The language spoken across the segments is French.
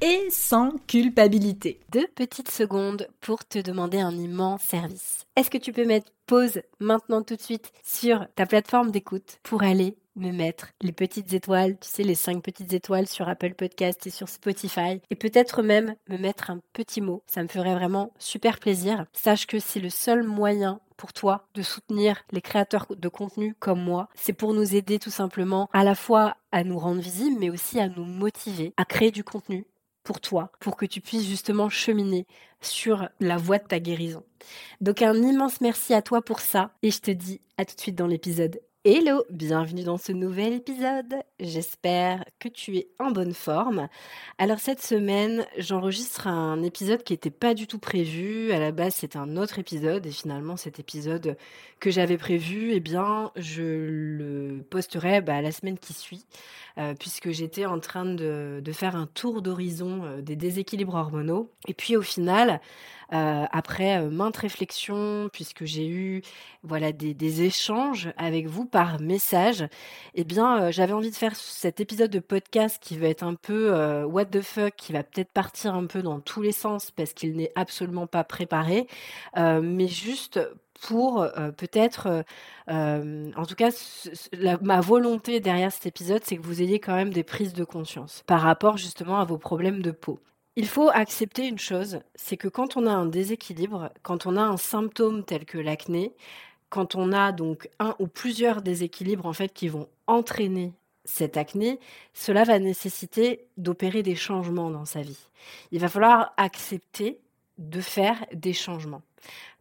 et sans culpabilité. Deux petites secondes pour te demander un immense service. Est-ce que tu peux mettre pause maintenant tout de suite sur ta plateforme d'écoute pour aller me mettre les petites étoiles, tu sais, les cinq petites étoiles sur Apple Podcast et sur Spotify, et peut-être même me mettre un petit mot. Ça me ferait vraiment super plaisir. Sache que c'est le seul moyen pour toi de soutenir les créateurs de contenu comme moi. C'est pour nous aider tout simplement à la fois à nous rendre visibles, mais aussi à nous motiver à créer du contenu pour toi, pour que tu puisses justement cheminer sur la voie de ta guérison. Donc un immense merci à toi pour ça et je te dis à tout de suite dans l'épisode. Hello, bienvenue dans ce nouvel épisode. J'espère que tu es en bonne forme. Alors cette semaine, j'enregistre un épisode qui n'était pas du tout prévu. À la base, c'était un autre épisode et finalement cet épisode que j'avais prévu, eh bien, je le posterai bah, la semaine qui suit, euh, puisque j'étais en train de, faire un tour d'horizon euh, des déséquilibres hormonaux. Et puis au final, euh, après euh, maintes réflexions, puisque j'ai eu voilà des, des, échanges avec vous par message, eh bien euh, j'avais envie de faire cet épisode de podcast qui va être un peu what the fuck, qui va peut-être partir un peu dans tous les sens parce qu'il n'est absolument pas préparé, mais juste pour peut-être, en tout cas, ma volonté derrière cet épisode, c'est que vous ayez quand même des prises de conscience par rapport justement à vos problèmes de peau. Il faut accepter une chose, c'est que quand on a un déséquilibre, quand on a un symptôme tel que l'acné, quand on a donc un ou plusieurs déséquilibres en fait qui vont entraîner cette acné, cela va nécessiter d'opérer des changements dans sa vie. Il va falloir accepter de faire des changements.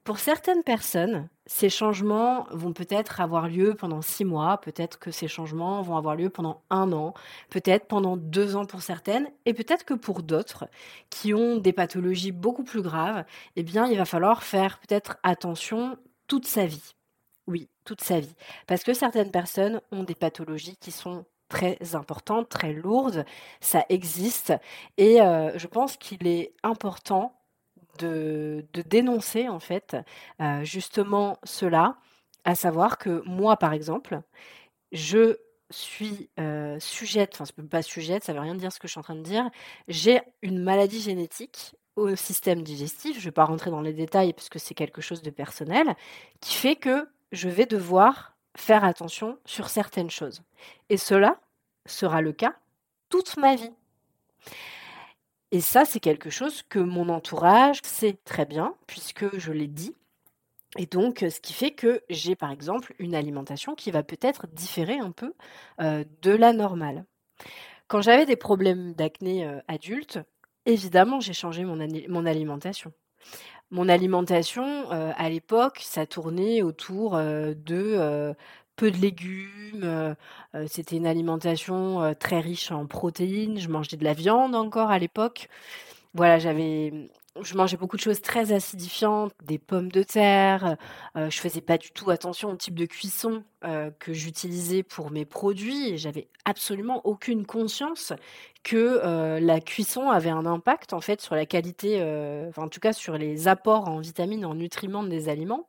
Pour certaines personnes, ces changements vont peut-être avoir lieu pendant six mois, peut-être que ces changements vont avoir lieu pendant un an, peut-être pendant deux ans pour certaines, et peut-être que pour d'autres qui ont des pathologies beaucoup plus graves, eh bien, il va falloir faire peut-être attention toute sa vie. Oui, toute sa vie. Parce que certaines personnes ont des pathologies qui sont très importantes, très lourdes, ça existe, et euh, je pense qu'il est important de, dénoncer en fait euh, justement cela, à savoir que moi par exemple, je suis euh, sujette, enfin pas sujette, ça veut rien dire ce que je suis en train de dire, j'ai une maladie génétique au système digestif, je ne vais pas rentrer dans les détails parce que c'est quelque chose de personnel, qui fait que je vais devoir faire attention sur certaines choses. Et cela sera le cas toute ma vie. Et ça, c'est quelque chose que mon entourage sait très bien, puisque je l'ai dit. Et donc, ce qui fait que j'ai, par exemple, une alimentation qui va peut-être différer un peu de la normale. Quand j'avais des problèmes d'acné adulte, évidemment, j'ai changé mon, alimentation. Mon alimentation, à l'époque, ça tournait autour de peu de légumes. Euh, euh, c'était une alimentation euh, très riche en protéines. Je mangeais de la viande encore à l'époque. Voilà, j'avais, je mangeais beaucoup de choses très acidifiantes, des pommes de terre. Euh, je faisais pas du tout attention au type de cuisson que j'utilisais pour mes produits. J'avais absolument aucune conscience que la cuisson avait un impact en fait sur la qualité, enfin, en tout cas sur les apports en vitamines, en nutriments des aliments.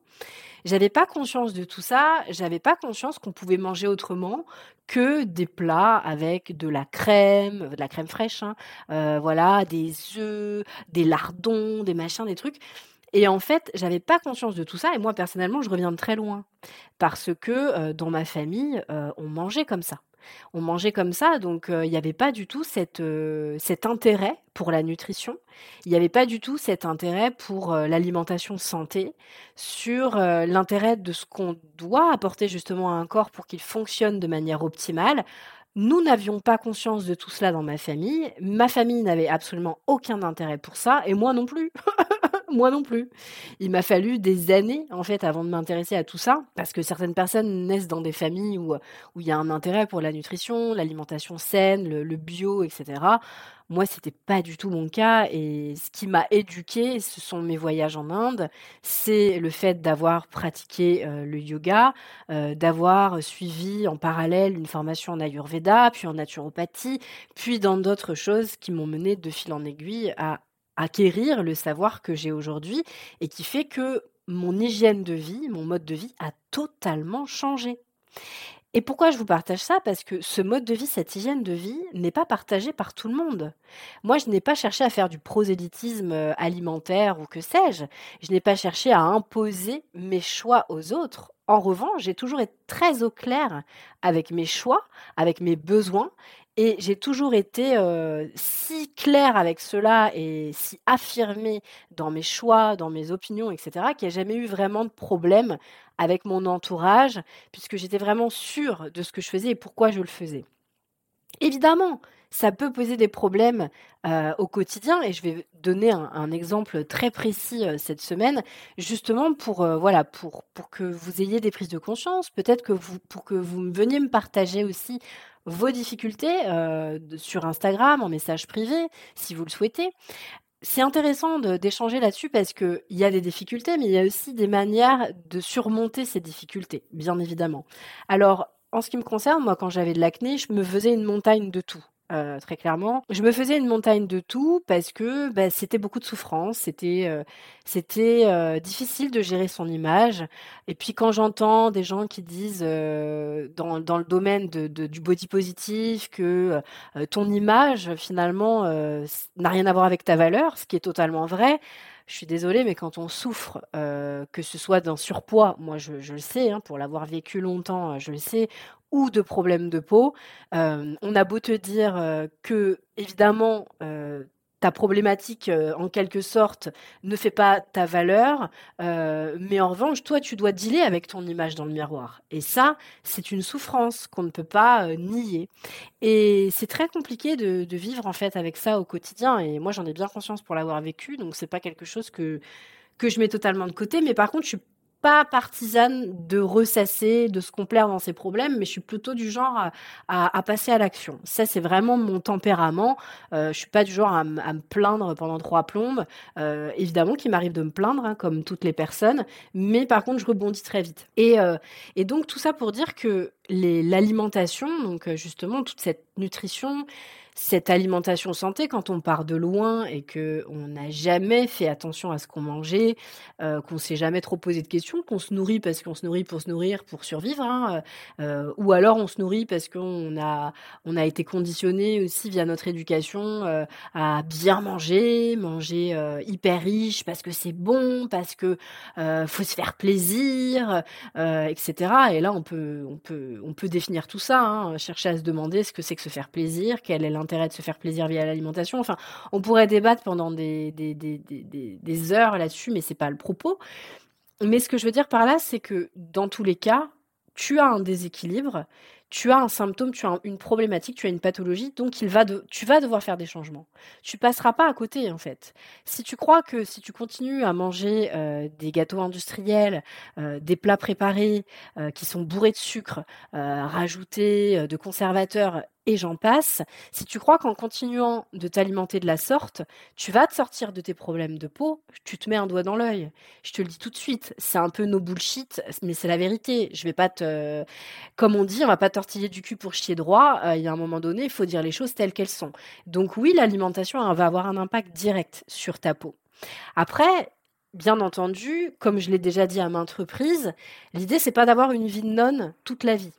J'avais pas conscience de tout ça, j'avais pas conscience qu'on pouvait manger autrement que des plats avec de la crème, de la crème fraîche, hein, euh, voilà, des œufs, des lardons, des machins, des trucs. Et en fait, j'avais pas conscience de tout ça. Et moi, personnellement, je reviens de très loin. Parce que euh, dans ma famille, euh, on mangeait comme ça on mangeait comme ça, donc il n'y avait pas du tout cet intérêt pour la nutrition, il n'y avait pas du tout cet intérêt pour l'alimentation santé, sur l'intérêt de ce qu'on doit apporter justement à un corps pour qu'il fonctionne de manière optimale. Nous n'avions pas conscience de tout cela dans ma famille. Ma famille n'avait absolument aucun intérêt pour ça, et moi non plus. Moi non plus. Il m'a fallu des années, en fait, avant de m'intéresser à tout ça, parce que certaines personnes naissent dans des familles où, où il y a un intérêt pour la nutrition, l'alimentation saine, le, bio, etc. Moi, c'était pas du tout mon cas, et ce qui m'a éduqué, ce sont mes voyages en Inde, c'est le fait d'avoir pratiqué euh, le yoga, euh, d'avoir suivi en parallèle une formation en Ayurveda, puis en naturopathie, puis dans d'autres choses qui m'ont mené de fil en aiguille à acquérir le savoir que j'ai aujourd'hui et qui fait que mon hygiène de vie, mon mode de vie a totalement changé. Et pourquoi je vous partage ça? Parce que ce mode de vie, cette hygiène de vie n'est pas partagée par tout le monde. Moi, je n'ai pas cherché à faire du prosélytisme euh, alimentaire ou que sais-je. Je n'ai pas cherché à imposer mes choix aux autres. En revanche, j'ai toujours été très au clair avec mes choix, avec mes besoins et j'ai toujours été si claire avec cela et si affirmée dans mes choix, dans mes opinions, etc., qu'il n'y a jamais eu vraiment de problème avec mon entourage, puisque j'étais vraiment sûre de ce que je faisais et pourquoi je le faisais. Évidemment, ça peut poser des problèmes au quotidien et je vais donner un, exemple très précis cette semaine, justement pour voilà pour pour que vous ayez des prises de conscience, peut-être que vous pour que vous veniez me partager aussi vos difficultés euh, sur Instagram, en message privé, si vous le souhaitez. C'est intéressant d'échanger là-dessus parce qu'il y a des difficultés, mais il y a aussi des manières de surmonter ces difficultés, bien évidemment. Alors, en ce qui me concerne, moi, quand j'avais de l'acné, je me faisais une montagne de tout. Euh, très clairement. Je me faisais une montagne de tout parce que bah, c'était beaucoup de souffrance, c'était euh, c'était euh, difficile de gérer son image. Et puis quand j'entends des gens qui disent dans, dans le domaine de, du body positif que ton image finalement n'a rien à voir avec ta valeur, ce qui est totalement vrai. Je suis désolée, mais quand on souffre, que ce soit d'un surpoids, moi je, le sais, hein, pour l'avoir vécu longtemps, je le sais, ou de problèmes de peau. Euh, on a beau te dire euh, que, évidemment, euh, ta problématique, en quelque sorte, ne fait pas ta valeur, mais en revanche, toi, tu dois dealer avec ton image dans le miroir. Et ça, c'est une souffrance qu'on ne peut pas nier. Et c'est très compliqué de, de, vivre, en fait, avec ça au quotidien. Et moi, j'en ai bien conscience pour l'avoir vécu, donc c'est pas quelque chose que que je mets totalement de côté, mais par contre, je suis pas partisane de ressasser, de se complaire dans ses problèmes, mais je suis plutôt du genre à, passer à l'action. Ça, c'est vraiment mon tempérament. Euh, je suis pas du genre à, me plaindre pendant trois plombes. Euh, évidemment qu'il m'arrive de me plaindre, hein, comme toutes les personnes, mais par contre, je rebondis très vite. Et, euh, et donc, tout ça pour dire que l'alimentation, donc justement, toute cette nutrition, cette alimentation santé, quand on part de loin et que on n'a jamais fait attention à ce qu'on mangeait, euh, qu'on s'est jamais trop posé de questions, qu'on se nourrit parce qu'on se nourrit pour se nourrir, pour survivre, hein, euh, ou alors on se nourrit parce qu'on a on a été conditionné aussi via notre éducation euh, à bien manger, manger euh, hyper riche parce que c'est bon, parce que euh, faut se faire plaisir, etc. Et là on peut on peut on peut définir tout ça, hein, chercher à se demander ce que c'est que se faire plaisir, quel est l'intérêt de se faire plaisir via l'alimentation. Enfin, on pourrait débattre pendant des, des, des, des heures là-dessus, mais c'est pas le propos. Mais ce que je veux dire par là, c'est que dans tous les cas, tu as un déséquilibre tu as un symptôme, tu as une problématique, tu as une pathologie, donc il va de, tu vas devoir faire des changements. Tu passeras pas à côté en fait. Si tu crois que si tu continues à manger euh, des gâteaux industriels, euh, des plats préparés euh, qui sont bourrés de sucre, rajoutés de conservateurs et j'en passe, si tu crois qu'en continuant de t'alimenter de la sorte, tu vas te sortir de tes problèmes de peau, tu te mets un doigt dans l'œil. Je te le dis tout de suite, c'est un peu no bullshit, mais c'est la vérité. Je vais pas te, comme on dit, on va pas tortiller du cul pour chier droit. Euh, il y a un moment donné, il faut dire les choses telles qu'elles sont. Donc oui, l'alimentation va avoir un impact direct sur ta peau. Après, Bien entendu, comme je l'ai déjà dit à maintes reprises, l'idée c'est pas d'avoir une vie de nonne toute la vie.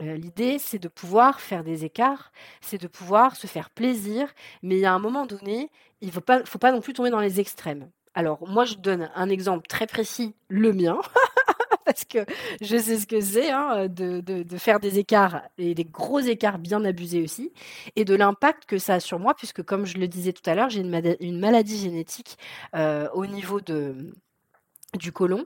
Euh, l'idée, c'est de pouvoir faire des écarts, c'est de pouvoir se faire plaisir, mais il y a un moment donné, il ne faut pas, non plus tomber dans les extrêmes. Alors, moi, je donne un exemple très précis, le mien, parce que je sais ce que c'est hein, de, faire des écarts et des gros écarts bien abusés aussi, et de l'impact que ça a sur moi, puisque comme je le disais tout à l'heure, j'ai une, une, maladie génétique euh, au niveau de du côlon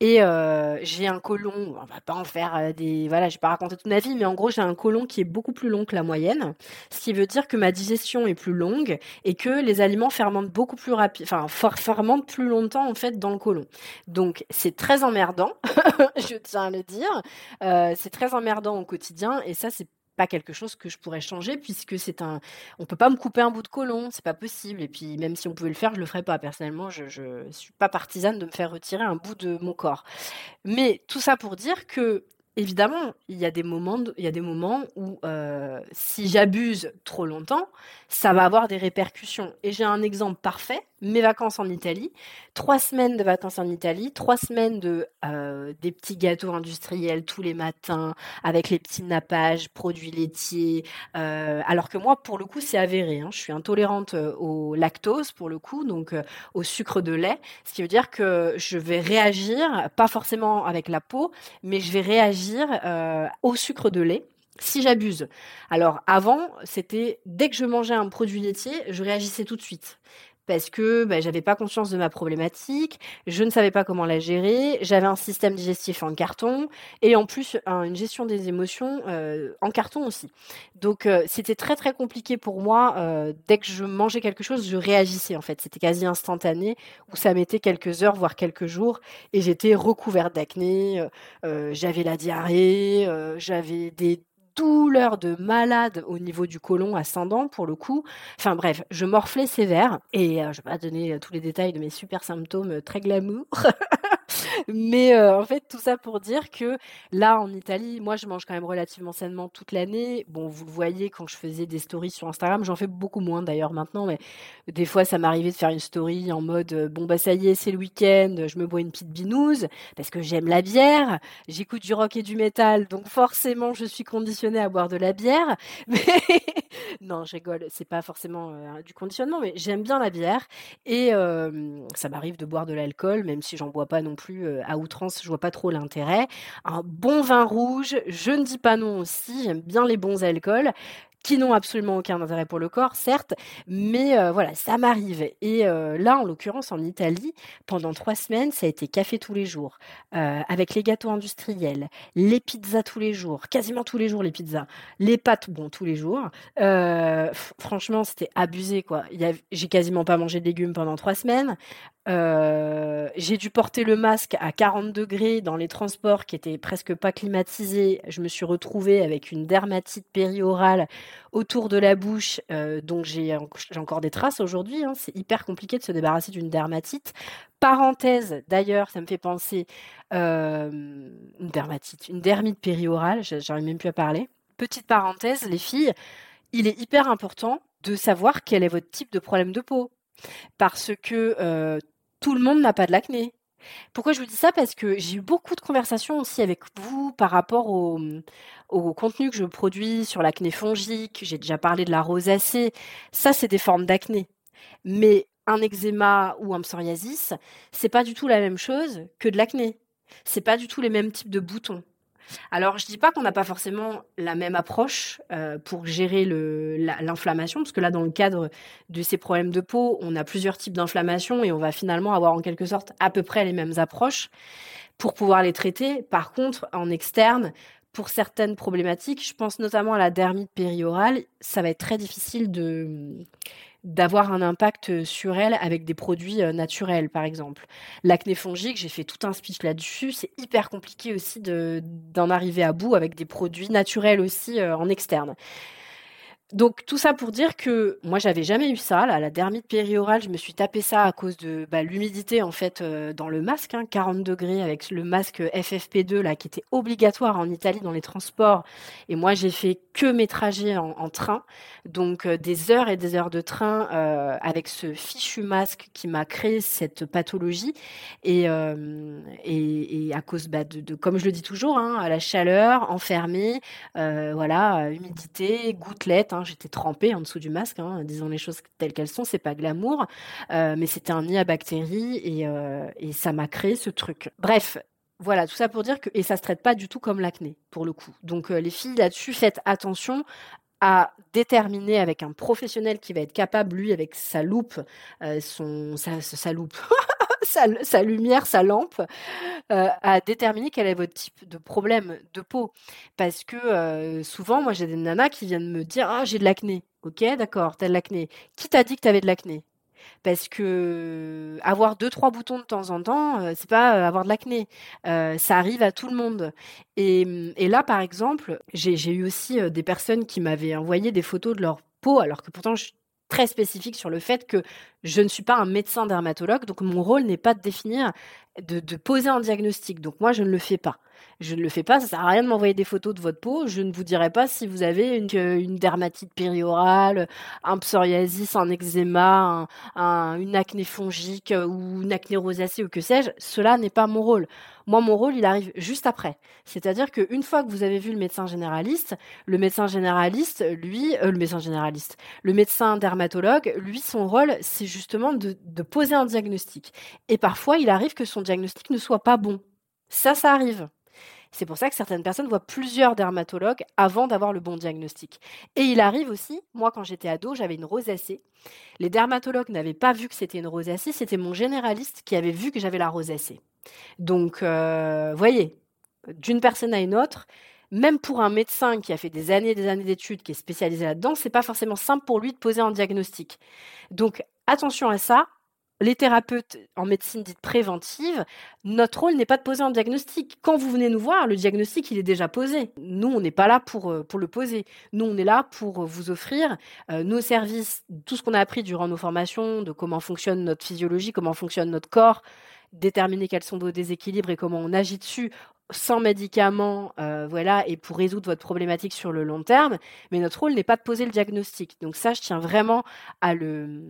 et euh, j'ai un côlon on va pas en faire euh, des voilà j'ai pas raconté toute ma vie mais en gros j'ai un côlon qui est beaucoup plus long que la moyenne. Ce qui veut dire que ma digestion est plus longue et que les aliments fermentent beaucoup plus rapide enfin fermentent plus longtemps en fait dans le côlon donc c'est très emmerdant je tiens à le dire euh, c'est très emmerdant au quotidien et ça c'est pas quelque chose que je pourrais changer puisque c'est un on peut pas me couper un bout de côlon c'est pas possible et puis même si on pouvait le faire je le ferais pas. Personnellement je je suis pas partisane de me faire retirer un bout de mon corps. Mais tout ça pour dire que évidemment, il y a des moments, il y a des moments où euh, si j'abuse trop longtemps, ça va avoir des répercussions. Et j'ai un exemple parfait mes vacances en Italie, trois semaines de vacances en Italie, trois semaines de euh, des petits gâteaux industriels tous les matins avec les petits nappages, produits laitiers. Euh, alors que moi, pour le coup, c'est avéré. Hein, je suis intolérante euh, au lactose pour le coup, donc au sucre de lait, ce qui veut dire que je vais réagir, pas forcément avec la peau, mais je vais réagir au sucre de lait si j'abuse. Alors avant, c'était dès que je mangeais un produit laitier, je réagissais tout de suite parce que bah, j'avais pas conscience de ma problématique, je ne savais pas comment la gérer, j'avais un système digestif en carton et en plus une gestion des émotions euh, en carton aussi. Donc euh, c'était très très compliqué pour moi. Euh, dès que je mangeais quelque chose, je réagissais en fait. C'était quasi instantané où ça mettait quelques heures voire quelques jours et j'étais recouverte d'acné, j'avais la diarrhée, j'avais des douleur de malade au niveau du côlon ascendant pour le coup. Enfin bref, je morflais sévère et euh, je vais pas donner euh, tous les détails de mes super symptômes euh, très glamour. Mais en fait, tout ça pour dire que là, en Italie, moi, je mange quand même relativement sainement toute l'année. Bon, vous le voyez quand je faisais des stories sur Instagram, j'en fais beaucoup moins d'ailleurs maintenant, mais des fois, ça m'arrivait de faire une story en mode bon bah ça y est, c'est le week-end, je me bois une petite binouse parce que j'aime la bière, j'écoute du rock et du métal, donc forcément, je suis conditionnée à boire de la bière. non, je rigole, c'est pas forcément euh, du conditionnement, mais j'aime bien la bière et ça m'arrive de boire de l'alcool, même si j'en bois pas non plus euh, à outrance, je vois pas trop l'intérêt. Un bon vin rouge, je ne dis pas non aussi, j'aime bien les bons alcools qui n'ont absolument aucun intérêt pour le corps, certes, mais euh, voilà, ça m'arrive. Et euh, là, en l'occurrence, en Italie, pendant trois semaines, ça a été café tous les jours, euh, avec les gâteaux industriels, les pizzas tous les jours, quasiment tous les jours les pizzas, les pâtes, bon, tous les jours. franchement, c'était abusé, quoi. J'ai quasiment pas mangé de légumes pendant trois semaines. J'ai dû porter le masque à 40 degrés dans les transports qui étaient presque pas climatisés. Je me suis retrouvée avec une dermatite périorale autour de la bouche, euh, donc j'ai encore des traces aujourd'hui. Hein. c'est hyper compliqué de se débarrasser d'une dermatite. Parenthèse, d'ailleurs, ça me fait penser euh, une dermatite, une dermite périorale. J'arrive même plus à parler. Petite parenthèse, les filles, il est hyper important de savoir quel est votre type de problème de peau, parce que euh, tout le monde n'a pas de l'acné. Pourquoi je vous dis ça? Parce que j'ai eu beaucoup de conversations aussi avec vous par rapport au, contenu que je produis sur l'acné fongique. J'ai déjà parlé de la rosacée. Ça, c'est des formes d'acné. Mais un eczéma ou un psoriasis, c'est pas du tout la même chose que de l'acné. C'est pas du tout les mêmes types de boutons. Alors, je dis pas qu'on n'a pas forcément la même approche euh, pour gérer l'inflammation, parce que là, dans le cadre de ces problèmes de peau, on a plusieurs types d'inflammation et on va finalement avoir en quelque sorte à peu près les mêmes approches pour pouvoir les traiter. Par contre, en externe, pour certaines problématiques, je pense notamment à la dermite périorale, ça va être très difficile de d'avoir un impact sur elle avec des produits euh, naturels, par exemple. L'acné fongique, j'ai fait tout un speech là-dessus. C'est hyper compliqué aussi d'en arriver à bout avec des produits naturels aussi euh, en externe. Donc tout ça pour dire que moi j'avais jamais eu ça, la dermite périorale, je me suis tapé ça à cause de bah, l'humidité en fait euh, dans le masque, hein, 40 degrés avec le masque FFP2 là qui était obligatoire en Italie dans les transports. Et moi j'ai fait que mes trajets en, train, donc euh, des heures et des heures de train euh, avec ce fichu masque qui m'a créé cette pathologie. Et, et, à cause bah, de, comme je le dis toujours, hein, la chaleur, enfermé, voilà, humidité, gouttelettes Hein, j'étais trempée en dessous du masque, hein, disons les choses telles qu'elles sont, c'est pas glamour, euh, mais c'était un nid à bactéries euh, et, ça m'a créé ce truc. Bref, voilà, tout ça pour dire que et ça se traite pas du tout comme l'acné pour le coup. Donc euh, les filles là-dessus, faites attention à déterminer avec un professionnel qui va être capable, lui, avec sa loupe, son sa, sa loupe, sa, lumière, sa lampe, euh, à déterminer quel est votre type de problème de peau. Parce que euh, souvent, moi, j'ai des nanas qui viennent me dire Ah, j'ai de l'acné. Ok, d'accord, t'as de l'acné. Qui t'a dit que t'avais de l'acné? Parce que avoir deux trois boutons de temps en temps, euh, c'est pas avoir de l'acné. ça arrive à tout le monde. Et, et là, par exemple, j'ai eu aussi des personnes qui m'avaient envoyé des photos de leur peau, alors que pourtant très spécifique sur le fait que je ne suis pas un médecin dermatologue, donc mon rôle n'est pas de définir, de, poser un diagnostic. Donc moi, je ne le fais pas. Je ne le fais pas, ça sert à rien de m'envoyer des photos de votre peau. Je ne vous dirai pas si vous avez une, dermatite périorale, un psoriasis, un eczéma, une acné fongique ou une acné rosacée ou que sais-je. Cela n'est pas mon rôle. Moi, mon rôle, il arrive juste après. C'est-à-dire qu'une fois que vous avez vu le médecin généraliste, le médecin généraliste, lui, euh, le médecin généraliste, le médecin dermatologue, lui, son rôle, c'est justement de poser un diagnostic. Et parfois, il arrive que son diagnostic ne soit pas bon. Ça, ça arrive. C'est pour ça que certaines personnes voient plusieurs dermatologues avant d'avoir le bon diagnostic. Et il arrive aussi, moi quand j'étais ado, j'avais une rosacée. Les dermatologues n'avaient pas vu que c'était une rosacée, c'était mon généraliste qui avait vu que j'avais la rosacée. Donc, euh, voyez, d'une personne à une autre, même pour un médecin qui a fait des années et des années d'études, qui est spécialisé là-dedans, c'est pas forcément simple pour lui de poser un diagnostic. Donc, attention à ça les thérapeutes en médecine dite préventive, notre rôle n'est pas de poser un diagnostic. Quand vous venez nous voir, le diagnostic, il est déjà posé. Nous, on n'est pas là pour, euh, le poser. Nous, on est là pour vous offrir euh, nos services, tout ce qu'on a appris durant nos formations, de comment fonctionne notre physiologie, comment fonctionne notre corps, déterminer quels sont vos déséquilibres et comment on agit dessus sans médicaments, euh, voilà, et pour résoudre votre problématique sur le long terme. Mais notre rôle n'est pas de poser le diagnostic. Donc ça, je tiens vraiment à le,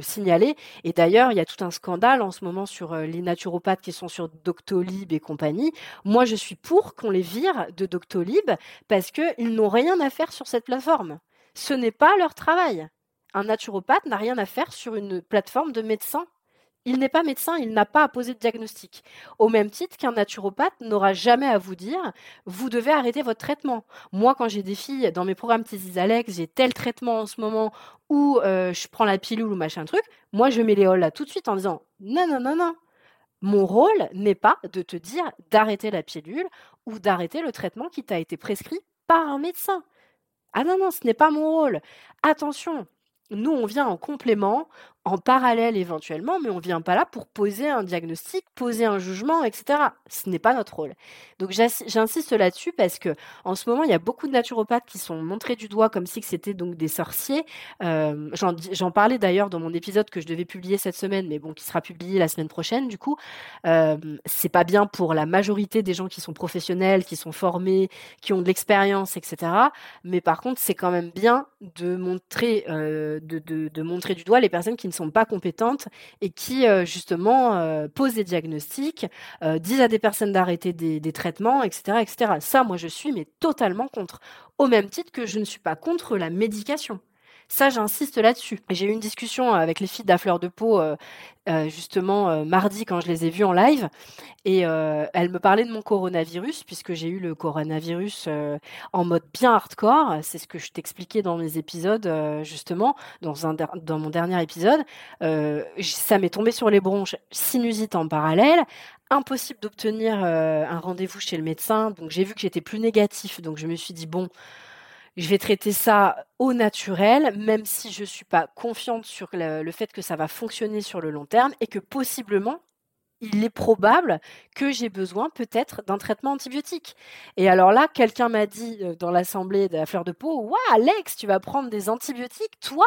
signaler. Et d'ailleurs, il y a tout un scandale en ce moment sur euh, les naturopathes qui sont sur Doctolib et compagnie. Moi, je suis pour qu'on les vire de Doctolib parce qu'ils n'ont rien à faire sur cette plateforme. Ce n'est pas leur travail. Un naturopathe n'a rien à faire sur une plateforme de médecins il n'est pas médecin, il n'a pas à poser de diagnostic. Au même titre qu'un naturopathe n'aura jamais à vous dire vous devez arrêter votre traitement. Moi, quand j'ai des filles dans mes programmes Thésis Alex, j'ai tel traitement en ce moment où euh, je prends la pilule ou machin truc, moi je mets les halls là tout de suite en disant non, non, non, non. Mon rôle n'est pas de te dire d'arrêter la pilule ou d'arrêter le traitement qui t'a été prescrit par un médecin. Ah non, non, ce n'est pas mon rôle. Attention, nous, on vient en complément, en parallèle éventuellement, mais on ne vient pas là pour poser un diagnostic, poser un jugement, etc. Ce n'est pas notre rôle. Donc j'insiste là-dessus parce que en ce moment, il y a beaucoup de naturopathes qui sont montrés du doigt comme si c'était donc des sorciers. Euh, j'en parlais d'ailleurs dans mon épisode que je devais publier cette semaine, mais bon, qui sera publié la semaine prochaine. Du coup, euh, c'est pas bien pour la majorité des gens qui sont professionnels, qui sont formés, qui ont de l'expérience, etc. Mais par contre, c'est quand même bien de montrer, euh, de, montrer du doigt les personnes qui ne sont pas compétentes et qui euh, justement euh, posent des diagnostics, euh, disent à des personnes d'arrêter des, des, traitements, etc., etc. Ça, moi, je suis mais totalement contre. Au même titre que je ne suis pas contre la médication. Ça, j'insiste là-dessus. J'ai eu une discussion avec les filles d'Affleur de Peau, euh, euh, justement, euh, mardi, quand je les ai vues en live. Et elles me parlaient de mon coronavirus, puisque j'ai eu le coronavirus en mode bien hardcore. C'est ce que je t'expliquais dans mes épisodes, justement, dans mon dernier épisode. ça m'est tombé sur les bronches, sinusite en parallèle, impossible d'obtenir un rendez-vous chez le médecin. Donc j'ai vu que j'étais plus négatif. Donc je me suis dit, bon, je vais traiter ça au naturel, même si je ne suis pas confiante sur le, fait que ça va fonctionner sur le long terme et que possiblement, il est probable que j'ai besoin peut-être d'un traitement antibiotique. Et alors là, quelqu'un m'a dit euh, dans l'assemblée de la fleur de peau, Waouh, Alex, tu vas prendre des antibiotiques, toi?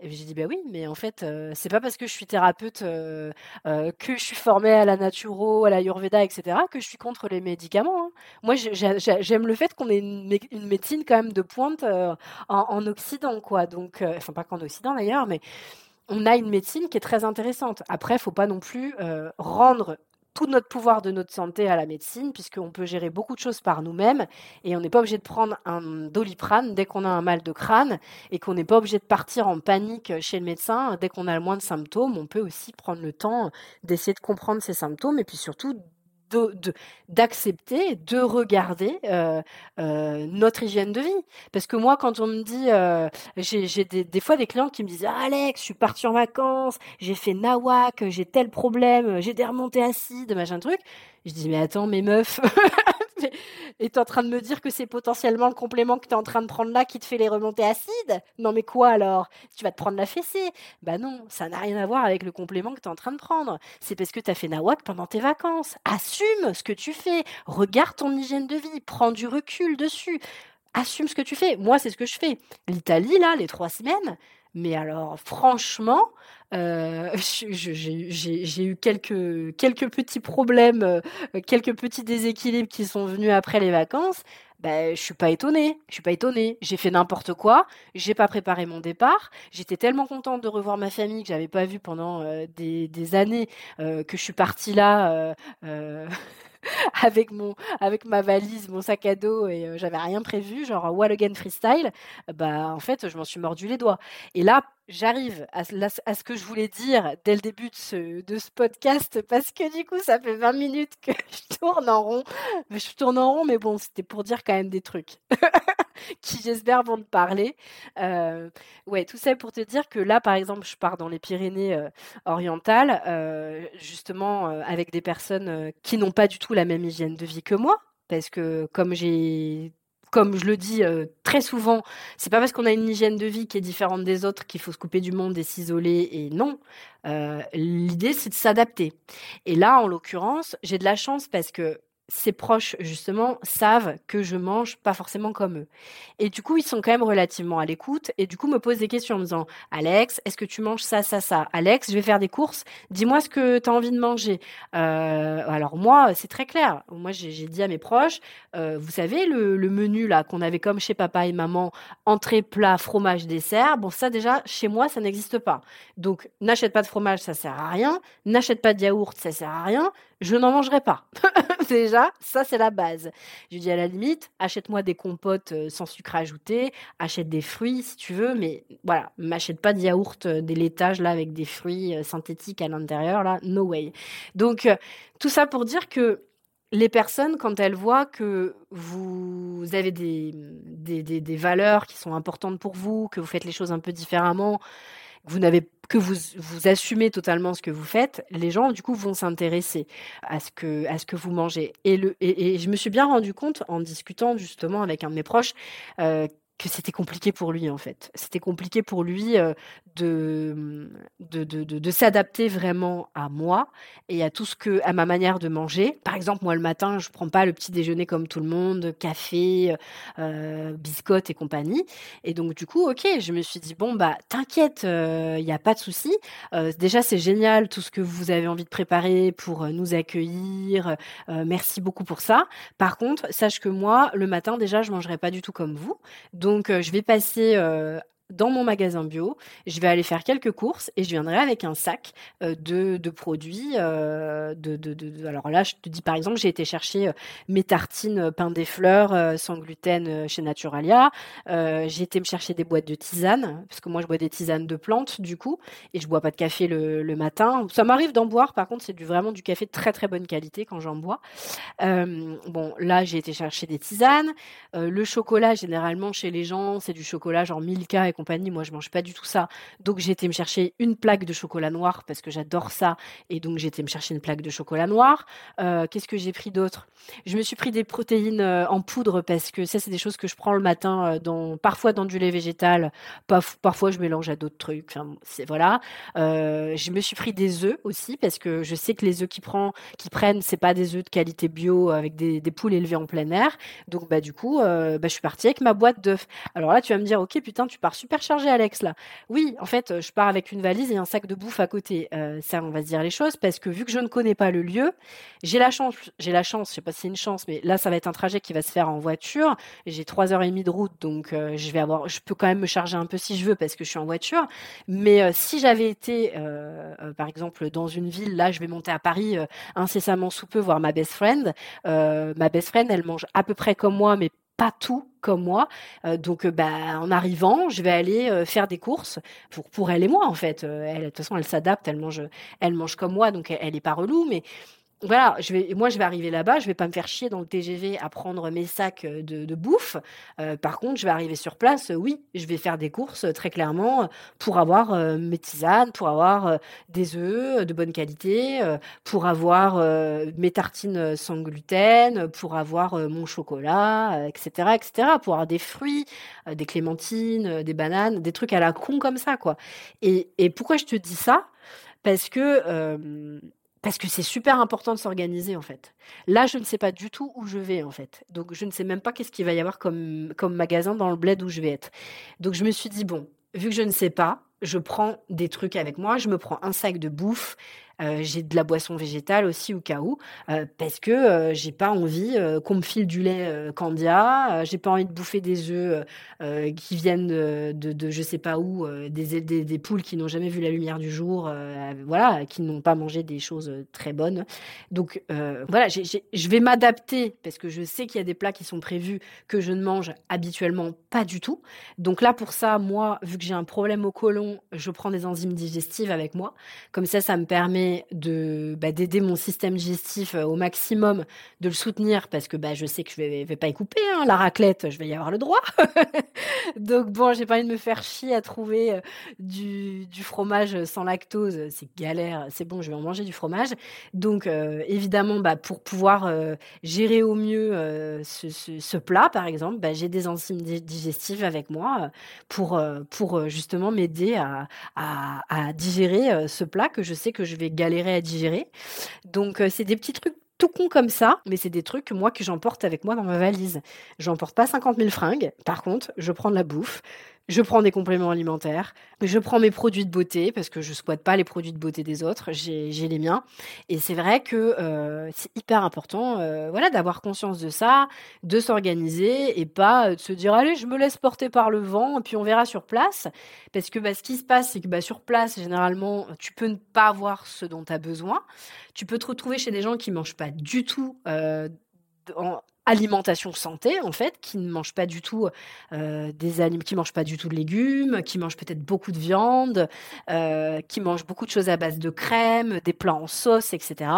Et j'ai dit, bah oui, mais en fait, euh, c'est pas parce que je suis thérapeute, euh, que je suis formée à la naturo, à la Ayurveda, etc., que je suis contre les médicaments. Hein. Moi, j'aime le fait qu'on ait une, médecine quand même de pointe en, en, Occident, quoi. Donc, enfin, pas qu'en Occident d'ailleurs, mais on a une médecine qui est très intéressante. Après, il faut pas non plus euh, rendre tout notre pouvoir de notre santé à la médecine, puisqu'on peut gérer beaucoup de choses par nous-mêmes, et on n'est pas obligé de prendre un doliprane dès qu'on a un mal de crâne, et qu'on n'est pas obligé de partir en panique chez le médecin dès qu'on a le moins de symptômes. On peut aussi prendre le temps d'essayer de comprendre ces symptômes, et puis surtout d'accepter, de, regarder euh, euh, notre hygiène de vie. Parce que moi, quand on me dit, euh, j'ai des, fois des clients qui me disent, ah, Alex, je suis parti en vacances, j'ai fait nawak, j'ai tel problème, j'ai des remontées acides, machin truc. Je dis, mais attends, mes meufs, et tu es en train de me dire que c'est potentiellement le complément que tu es en train de prendre là qui te fait les remontées acides? Non, mais quoi alors? Tu vas te prendre la fessée Bah non, ça n'a rien à voir avec le complément que tu es en train de prendre. C'est parce que tu as fait nawak pendant tes vacances. Assume ce que tu fais. Regarde ton hygiène de vie. Prends du recul dessus. Assume ce que tu fais. Moi, c'est ce que je fais. L'Italie, là, les trois semaines, mais alors, franchement, euh, j'ai eu quelques, quelques petits problèmes, euh, quelques petits déséquilibres qui sont venus après les vacances. Ben, je suis pas étonnée. Je suis pas étonnée. J'ai fait n'importe quoi. J'ai pas préparé mon départ. J'étais tellement contente de revoir ma famille que j'avais pas vu pendant euh, des, années que je suis partie là. avec mon avec ma valise, mon sac à dos et euh, j'avais rien prévu, genre Wall Again freestyle, bah en fait, je m'en suis mordu les doigts. Et là, j'arrive à, à, ce que je voulais dire dès le début de ce, de ce podcast parce que du coup, ça fait 20 minutes que je tourne en rond. Je tourne en rond, mais bon, c'était pour dire quand même des trucs. qui j'espère vont te parler. Euh, ouais, tout ça pour te dire que là, par exemple, je pars dans les Pyrénées euh, orientales, euh, justement avec des personnes qui n'ont pas du tout la même hygiène de vie que moi, parce que comme j'ai comme je le dis très souvent, c'est pas parce qu'on a une hygiène de vie qui est différente des autres qu'il faut se couper du monde et s'isoler. Et non, l'idée c'est de s'adapter. Et là, en l'occurrence, j'ai de la chance parce que ses proches, justement, savent que je mange pas forcément comme eux. Et du coup, ils sont quand même relativement à l'écoute et du coup me posent des questions en me disant Alex, est-ce que tu manges ça, ça, ça? Alex, je vais faire des courses, dis-moi ce que tu as envie de manger. Euh, alors moi, c'est très clair. Moi, j'ai dit à mes proches, euh, vous savez, le, le menu là qu'on avait comme chez papa et maman, entrée, plat, fromage, dessert, bon, ça déjà, chez moi, ça n'existe pas. Donc, n'achète pas de fromage, ça sert à rien. N'achète pas de yaourt, ça sert à rien je n'en mangerai pas. Déjà, ça c'est la base. Je dis à la limite, achète-moi des compotes euh, sans sucre ajouté, achète des fruits si tu veux, mais voilà, m'achète pas de yaourt, euh, des laitages là avec des fruits euh, synthétiques à l'intérieur là, no way. Donc tout ça pour dire que les personnes, quand elles voient que vous avez des, des, valeurs qui sont importantes pour vous, que vous faites les choses un peu différemment, vous n'avez que vous, vous assumez totalement ce que vous faites, les gens du coup vont s'intéresser à ce que à ce que vous mangez. Et le et, je me suis bien rendu compte en discutant justement avec un de mes proches euh, que c'était compliqué pour lui en fait. C'était compliqué pour lui euh, de, de, de, de, s'adapter vraiment à moi et à tout ce que, à ma manière de manger. Par exemple, moi le matin, je prends pas le petit déjeuner comme tout le monde, café, euh, biscottes et compagnie. Et donc du coup, ok, je me suis dit bon bah t'inquiète, il euh, n'y a pas de souci. Déjà c'est génial tout ce que vous avez envie de préparer pour nous accueillir. merci beaucoup pour ça. Par contre, sache que moi le matin déjà je mangerai pas du tout comme vous. Je vais passer dans mon magasin bio, je vais aller faire quelques courses et je viendrai avec un sac euh, de, produits. Euh, de, alors là, je te dis par exemple, j'ai été chercher euh, mes tartines pain des fleurs sans gluten chez Naturalia. j'ai été me chercher des boîtes de tisane parce que moi je bois des tisanes de plantes du coup et je bois pas de café le, matin. Ça m'arrive d'en boire, par contre c'est vraiment du café de très très bonne qualité quand j'en bois. bon là j'ai été chercher des tisanes. le chocolat généralement chez les gens c'est du chocolat genre Milka et compagnie. Moi, je mange pas du tout ça. Donc, j'ai été me chercher une plaque de chocolat noir parce que j'adore ça. Et donc, j'ai été me chercher une plaque de chocolat noir. Euh, qu'est-ce que j'ai pris d'autre? Je me suis pris des protéines euh, en poudre parce que ça, c'est des choses que je prends le matin, euh, parfois dans du lait végétal, parfois je mélange à d'autres trucs. Enfin, voilà. je me suis pris des œufs aussi parce que je sais que les œufs qui prend, qui prennent, c'est pas des œufs de qualité bio avec des, des poules élevées en plein air. Donc, bah du coup, bah, je suis partie avec ma boîte d'œufs. Alors là, tu vas me dire, ok, putain, tu pars super chargé, Alex, là. Oui, en fait, je pars avec une valise et un sac de bouffe à côté. Euh, ça, on va se dire les choses, parce que vu que je ne connais pas le lieu, j'ai la chance, j'ai la chance, je sais pas si c'est une chance, mais là, ça va être un trajet qui va se faire en voiture. J'ai trois heures et demie de route, donc euh, je vais avoir, je peux quand même me charger un peu si je veux, parce que je suis en voiture. Mais euh, si j'avais été, par exemple, dans une ville, là, je vais monter à Paris incessamment sous peu voir ma best friend. ma best friend, elle mange à peu près comme moi, mais pas tout comme moi. Euh, donc, euh, bah, en arrivant, je vais aller euh, faire des courses pour, pour elle et moi, en fait. elle, de toute façon, elle s'adapte, elle mange, elle mange comme moi, donc elle n'est pas relou, mais voilà, je vais, moi je vais arriver là-bas, je vais pas me faire chier dans le TGV à prendre mes sacs euh, de, bouffe. Euh, par contre, je vais arriver sur place, oui, je vais faire des courses très clairement pour avoir mes tisanes, pour avoir des œufs de bonne qualité, pour avoir mes tartines sans gluten, pour avoir mon chocolat, etc., etc., pour avoir des fruits, des clémentines, des bananes, des trucs à la con comme ça, quoi. Et pourquoi je te dis ça? Parce que parce que c'est super important de s'organiser en fait. Là, je ne sais pas du tout où je vais en fait. Donc je ne sais même pas qu'est-ce qu'il va y avoir comme, comme magasin dans le bled où je vais être. Donc je me suis dit, bon, vu que je ne sais pas, je prends des trucs avec moi, je me prends un sac de bouffe, euh, j'ai de la boisson végétale aussi au cas où, euh, parce que euh, j'ai pas envie qu'on me file du lait Candia, j'ai pas envie de bouffer des œufs qui viennent de, de, je sais pas où, des, des, des, poules qui n'ont jamais vu la lumière du jour, voilà, qui n'ont pas mangé des choses très bonnes. Donc voilà, je vais m'adapter parce que je sais qu'il y a des plats qui sont prévus que je ne mange habituellement pas du tout. Donc là pour ça, moi, vu que j'ai un problème au côlon, je prends des enzymes digestives avec moi. Comme ça, ça me permet de bah, d'aider mon système digestif euh, au maximum, de le soutenir parce que bah, je sais que je vais, vais pas y couper hein, la raclette, je vais y avoir le droit. Donc bon, j'ai pas envie de me faire chier à trouver euh, du, fromage sans lactose, c'est galère. C'est bon, je vais en manger du fromage. Donc euh, évidemment, bah, pour pouvoir gérer au mieux ce, plat, par exemple, bah, j'ai des enzymes digestives avec moi pour pour justement m'aider à, à digérer ce plat que je sais que je vais galérer à digérer. Donc euh, c'est des petits trucs tout con comme ça, mais c'est des trucs moi que j'emporte avec moi dans ma valise. J'emporte pas 50 000 fringues, par contre, je prends de la bouffe, je prends des compléments alimentaires, je prends mes produits de beauté parce que je squatte pas les produits de beauté des autres, j'ai les miens. Et c'est vrai que euh, c'est hyper important, euh, voilà, d'avoir conscience de ça, de s'organiser et pas de se dire allez, je me laisse porter par le vent et puis on verra sur place. Parce que bah, ce qui se passe, c'est que bah, sur place, généralement, tu peux ne pas avoir ce dont tu as besoin. Tu peux te retrouver chez des gens qui mangent pas du tout. Euh, alimentation santé en fait, qui ne mangent pas du tout euh, des animaux, qui mangent pas du tout de légumes, qui mangent peut-être beaucoup de viande, euh, qui mangent beaucoup de choses à base de crème, des plats en sauce, etc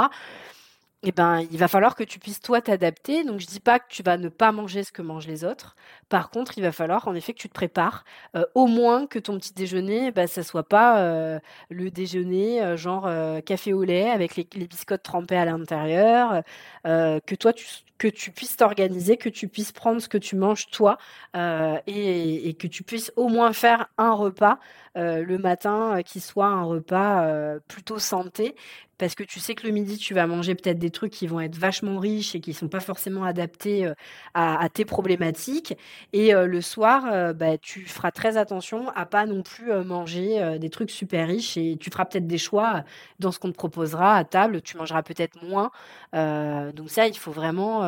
eh ben, il va falloir que tu puisses toi t'adapter. Donc, je dis pas que tu vas ne pas manger ce que mangent les autres. Par contre, il va falloir en effet que tu te prépares, euh, au moins que ton petit déjeuner, bah, ça soit pas le déjeuner genre café au lait avec les, les biscottes trempés à l'intérieur, que toi tu que tu puisses t'organiser, que tu puisses prendre ce que tu manges toi et, et, que tu puisses au moins faire un repas le matin qui soit un repas plutôt santé parce que tu sais que le midi, tu vas manger peut-être des trucs qui vont être vachement riches et qui sont pas forcément adaptés euh, à, tes problématiques. Et euh, le soir, euh, bah, tu feras très attention à pas non plus manger des trucs super riches et tu feras peut-être des choix dans ce qu'on te proposera à table. Tu mangeras peut-être moins. donc ça, il faut vraiment,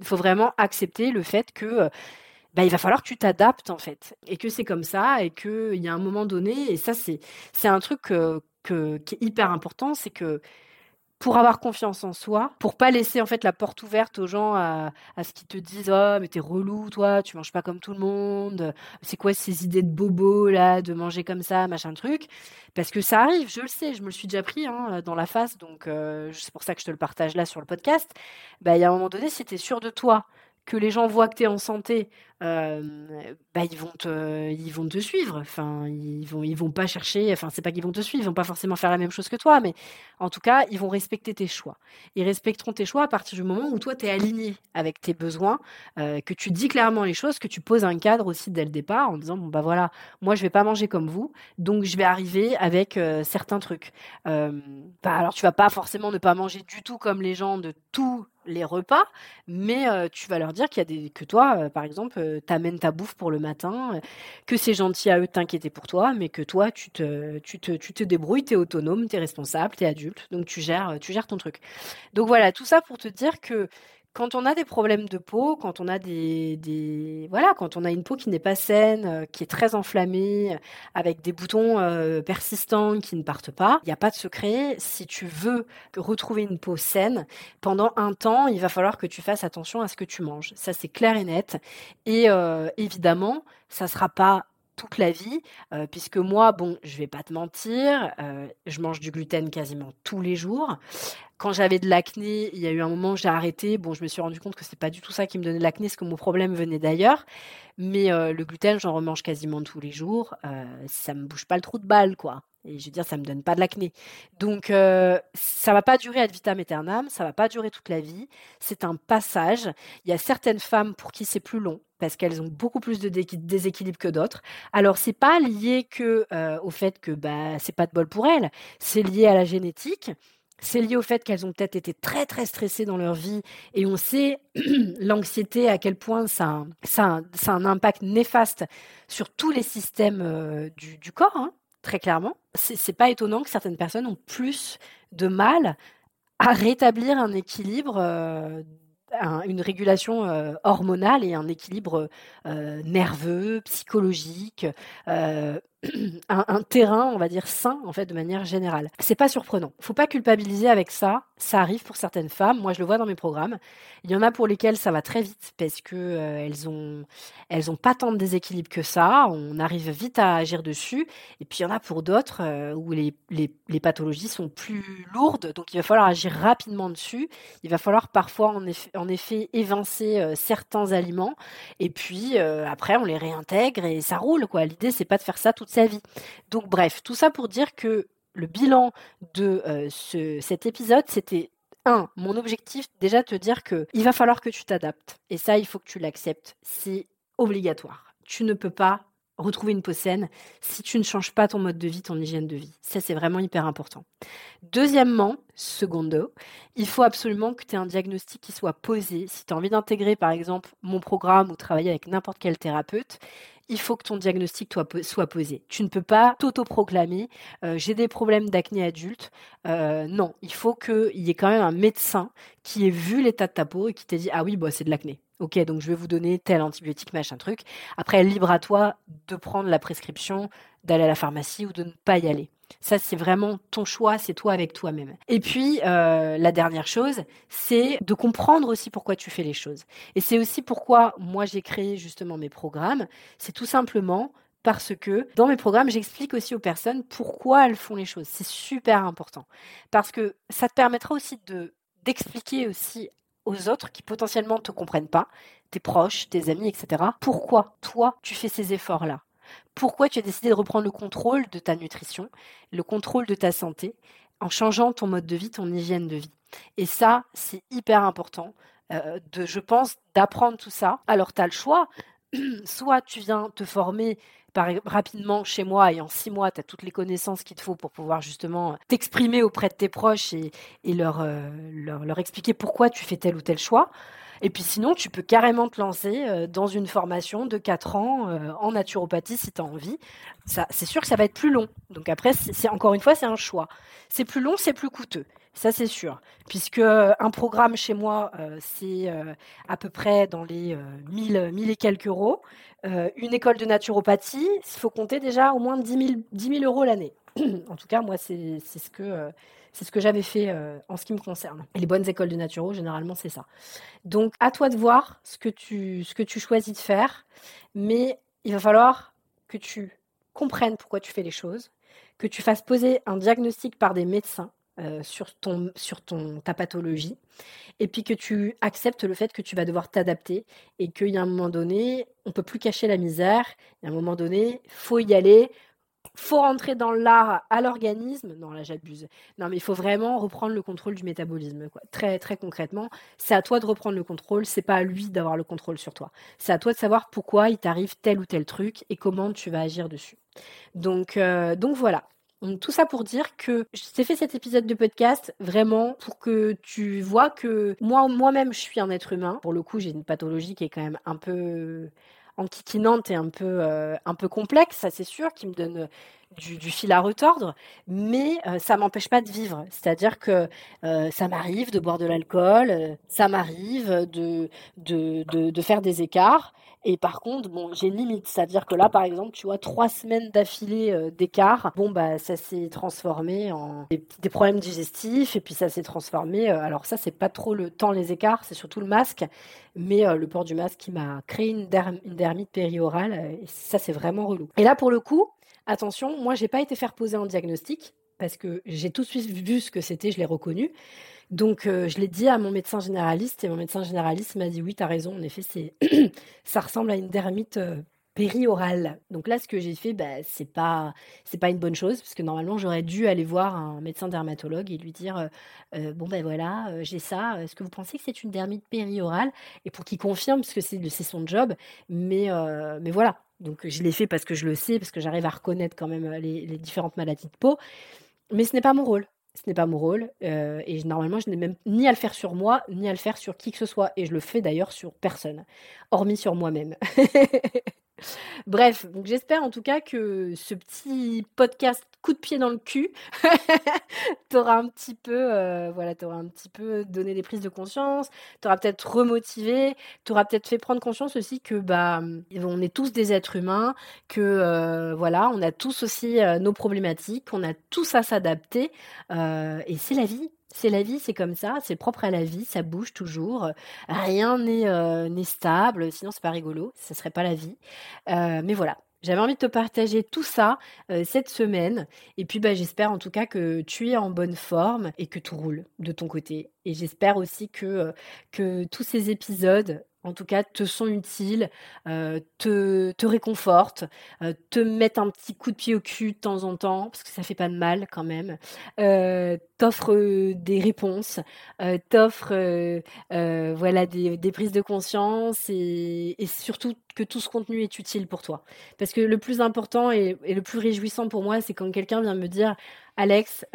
il faut vraiment accepter le fait que bah, il va falloir que tu t'adaptes en fait et que c'est comme ça et qu'il y a un moment donné et ça c'est c'est un truc qui est hyper important, c'est que pour avoir confiance en soi, pour pas laisser en fait la porte ouverte aux gens à, ce qu'ils te disent oh mais t'es relou toi, tu manges pas comme tout le monde, c'est quoi ces idées de bobo là de manger comme ça machin truc, parce que ça arrive, je le sais, je me le suis déjà pris hein, dans la face, donc euh, c'est pour ça que je te le partage là sur le podcast. Bah il y a un moment donné, si t'es sûr de toi, que les gens voient que tu es en santé, euh, bah, ils vont te, ils vont te suivre. Enfin, ils vont, ils vont pas chercher. Enfin, c'est pas qu'ils vont te suivre, ils vont pas forcément faire la même chose que toi, mais en tout cas, ils vont respecter tes choix. Ils respecteront tes choix à partir du moment où toi, tu es aligné avec tes besoins, euh, que tu dis clairement les choses, que tu poses un cadre aussi dès le départ en disant bon bah voilà, moi je vais pas manger comme vous, donc je vais arriver avec euh, certains trucs. bah alors tu vas pas forcément ne pas manger du tout comme les gens de tous les repas, mais tu vas leur dire qu'il y a des que toi, par exemple, t'amènes ta bouffe pour le matin, que c'est gentil à eux de t'inquiéter pour toi, mais que toi, tu te, tu te, tu te débrouilles, t'es autonome, t'es responsable, t'es adulte, donc tu gères, tu gères ton truc. Donc voilà, tout ça pour te dire que quand on a des problèmes de peau, quand on a des, voilà, quand on a une peau qui n'est pas saine, euh, qui est très enflammée, avec des boutons euh, persistants qui ne partent pas, il n'y a pas de secret. Si tu veux retrouver une peau saine, pendant un temps, il va falloir que tu fasses attention à ce que tu manges. Ça, c'est clair et net. Et euh, évidemment, ça sera pas toute la vie, puisque moi, bon, je vais pas te mentir, je mange du gluten quasiment tous les jours. Quand j'avais de l'acné, il y a eu un moment où j'ai arrêté. Bon, je me suis rendu compte que c'est pas du tout ça qui me donnait de l'acné, c'est que mon problème venait d'ailleurs. Mais le gluten, j'en remange quasiment tous les jours. ça me bouge pas le trou de balle, quoi. Et je veux dire, ça me donne pas de l'acné. Donc, euh, ça va pas durer ad vitam aeternam, ça va pas durer toute la vie. C'est un passage. Il y a certaines femmes pour qui c'est plus long parce qu'elles ont beaucoup plus de déséquilibre que d'autres. Alors, c'est pas lié que euh, au fait que bah c'est pas de bol pour elles. C'est lié à la génétique. C'est lié au fait qu'elles ont peut-être été très très stressées dans leur vie et on sait l'anxiété à quel point ça, a un impact néfaste sur tous les systèmes euh, du, corps. Hein très clairement. C'est pas étonnant que certaines personnes ont plus de mal à rétablir un équilibre, euh, une régulation euh, hormonale et un équilibre nerveux, psychologique, un, terrain, on va dire, sain, en fait, de manière générale. C'est pas surprenant. Faut pas culpabiliser avec ça. Ça arrive pour certaines femmes. Moi, je le vois dans mes programmes. Il y en a pour lesquelles ça va très vite parce que euh, elles ont, elles ont pas tant de déséquilibre que ça. On arrive vite à agir dessus. Et puis, il y en a pour d'autres euh, où les, les, les, pathologies sont plus lourdes. Donc, il va falloir agir rapidement dessus. Il va falloir parfois, en effet, en effet évincer euh, certains aliments. Et puis, après, on les réintègre et ça roule, quoi. L'idée, c'est pas de faire ça toute sa vie. Donc bref, tout ça pour dire que le bilan de ce, cet épisode, c'était un, mon objectif, déjà te dire que il va falloir que tu t'adaptes. Et ça, il faut que tu l'acceptes. C'est obligatoire. Tu ne peux pas retrouver une peau saine si tu ne changes pas ton mode de vie, ton hygiène de vie. Ça, c'est vraiment hyper important. Deuxièmement, secondo, il faut absolument que tu aies un diagnostic qui soit posé. Si tu as envie d'intégrer, par exemple, mon programme ou travailler avec n'importe quel thérapeute, il faut que ton diagnostic soit posé. Tu ne peux pas t'autoproclamer euh, j'ai des problèmes d'acné adulte. Euh, non, il faut qu'il y ait quand même un médecin qui ait vu l'état de ta peau et qui t'ait dit ah oui, bah, c'est de l'acné. Ok, donc je vais vous donner tel antibiotique, machin truc. Après, libre à toi de prendre la prescription, d'aller à la pharmacie ou de ne pas y aller. Ça, c'est vraiment ton choix, c'est toi avec toi-même. Et puis, euh, la dernière chose, c'est de comprendre aussi pourquoi tu fais les choses. Et c'est aussi pourquoi moi, j'ai créé justement mes programmes. C'est tout simplement parce que dans mes programmes, j'explique aussi aux personnes pourquoi elles font les choses. C'est super important. Parce que ça te permettra aussi de d'expliquer aussi aux autres qui potentiellement ne te comprennent pas, tes proches, tes amis, etc. Pourquoi toi, tu fais ces efforts-là pourquoi tu as décidé de reprendre le contrôle de ta nutrition, le contrôle de ta santé, en changeant ton mode de vie, ton hygiène de vie? Et ça, c'est hyper important, euh, de, je pense, d'apprendre tout ça. Alors, tu as le choix. Soit tu viens te former rapidement chez moi et en six mois, tu as toutes les connaissances qu'il te faut pour pouvoir justement t'exprimer auprès de tes proches et, euh, leur, leur expliquer pourquoi tu fais tel ou tel choix. Et puis sinon, tu peux carrément te lancer euh, dans une formation de 4 ans euh, en naturopathie si tu as envie. C'est sûr que ça va être plus long. Donc après, c'est encore une fois, c'est un choix. C'est plus long, c'est plus coûteux. Ça, c'est sûr. Puisque euh, un programme chez moi, c'est à peu près dans les 1000, 1000 et quelques euros. une école de naturopathie, il faut compter déjà au moins 10 000, euros l'année. en tout cas, moi, c'est ce que c'est ce que j'avais fait euh, en ce qui me concerne. Et les bonnes écoles de naturo, généralement, c'est ça. Donc, à toi de voir ce que tu, ce que tu choisis de faire, mais il va falloir que tu comprennes pourquoi tu fais les choses, que tu fasses poser un diagnostic par des médecins euh, sur, ton, sur ton, ta pathologie, et puis que tu acceptes le fait que tu vas devoir t'adapter et qu'il y a un moment donné, on peut plus cacher la misère, il y a un moment donné, faut y aller, faut rentrer dans l'art à l'organisme. Non, là, j'abuse. Non, mais il faut vraiment reprendre le contrôle du métabolisme. Quoi. Très, très concrètement, c'est à toi de reprendre le contrôle. C'est pas à lui d'avoir le contrôle sur toi. C'est à toi de savoir pourquoi il t'arrive tel ou tel truc et comment tu vas agir dessus. Donc, euh, donc voilà. tout ça pour dire que je t'ai fait cet épisode de podcast vraiment pour que tu vois que moi, moi-même, je suis un être humain. Pour le coup, j'ai une pathologie qui est quand même un peu enquiquinante et un peu, euh, un peu complexe, ça c'est sûr, qui me donne du, fil à retordre, mais ça m'empêche pas de vivre. C'est-à-dire que ça m'arrive de boire de l'alcool, ça m'arrive de, de, de, faire des écarts. Et par contre, bon, j'ai une limite, c'est-à-dire que là, par exemple, tu vois, trois semaines d'affilée d'écart, bon, bah, ça s'est transformé en des, problèmes digestifs, et puis ça s'est transformé. alors ça, c'est pas trop le temps les écarts, c'est surtout le masque, mais le port du masque qui m'a créé une, une dermite périorale, et ça, c'est vraiment relou. Et là, pour le coup, Attention, moi, j'ai pas été faire poser un diagnostic parce que j'ai tout de suite vu ce que c'était, je l'ai reconnu. Donc, euh, je l'ai dit à mon médecin généraliste et mon médecin généraliste m'a dit oui, tu as raison, en effet, c'est ça ressemble à une dermite euh, périorale. Donc là, ce que j'ai fait, bah, c'est pas c'est pas une bonne chose parce que normalement, j'aurais dû aller voir un médecin dermatologue et lui dire euh, bon ben voilà, j'ai ça. Est-ce que vous pensez que c'est une dermite périorale? Et pour qu'il confirme, parce que c'est son job. Mais mais voilà, donc je l'ai fait parce que je le sais, parce que j'arrive à reconnaître quand même les, différentes maladies de peau. Mais ce n'est pas mon rôle. Ce n'est pas mon rôle. Euh, et normalement, je n'ai même ni à le faire sur moi, ni à le faire sur qui que ce soit. Et je le fais d'ailleurs sur personne, hormis sur moi-même. Bref, j'espère en tout cas que ce petit podcast coup de pied dans le cul t'aura un petit peu, euh, voilà, t'aura un petit peu donné des prises de conscience, t'aura peut-être remotivé, t'aura peut-être fait prendre conscience aussi que bah on est tous des êtres humains, que euh, voilà, on a tous aussi euh, nos problématiques, on a tous à s'adapter et c'est la vie. C'est la vie, c'est comme ça, c'est propre à la vie, ça bouge toujours, rien n'est stable, sinon c'est pas rigolo, ça serait pas la vie. mais voilà, j'avais envie de te partager tout ça euh, cette semaine. Et puis, bah, j'espère en tout cas que tu es en bonne forme et que tout roule de ton côté. Et j'espère aussi que, euh, que tous ces épisodes en tout cas, te sont utiles, euh, te, te réconfortent, euh, te mettent un petit coup de pied au cul de temps en temps, parce que ça fait pas de mal quand même, euh, t'offre des réponses, euh, t'offre voilà, des, des, prises de conscience et, et, surtout que tout ce contenu est utile pour toi. Parce que le plus important et, et le plus réjouissant pour moi, c'est quand quelqu'un vient me dire Alex,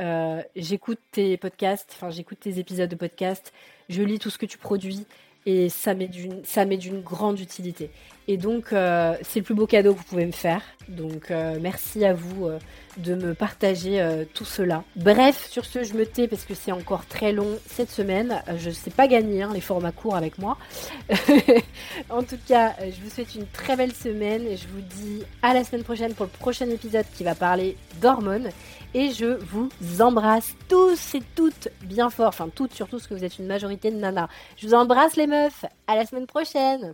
j'écoute tes podcasts, enfin j'écoute tes épisodes de podcast, je lis tout ce que tu produis et ça m'est d'une grande utilité. Et donc euh, c'est le plus beau cadeau que vous pouvez me faire. Donc euh, merci à vous euh, de me partager tout cela. Bref, sur ce je me tais parce que c'est encore très long cette semaine. je ne sais pas gagner hein, les formats courts avec moi. en tout cas, je vous souhaite une très belle semaine et je vous dis à la semaine prochaine pour le prochain épisode qui va parler d'hormones et je vous embrasse tous et toutes bien fort, enfin toutes surtout parce que vous êtes une majorité de nanas. Je vous embrasse les meufs, à la semaine prochaine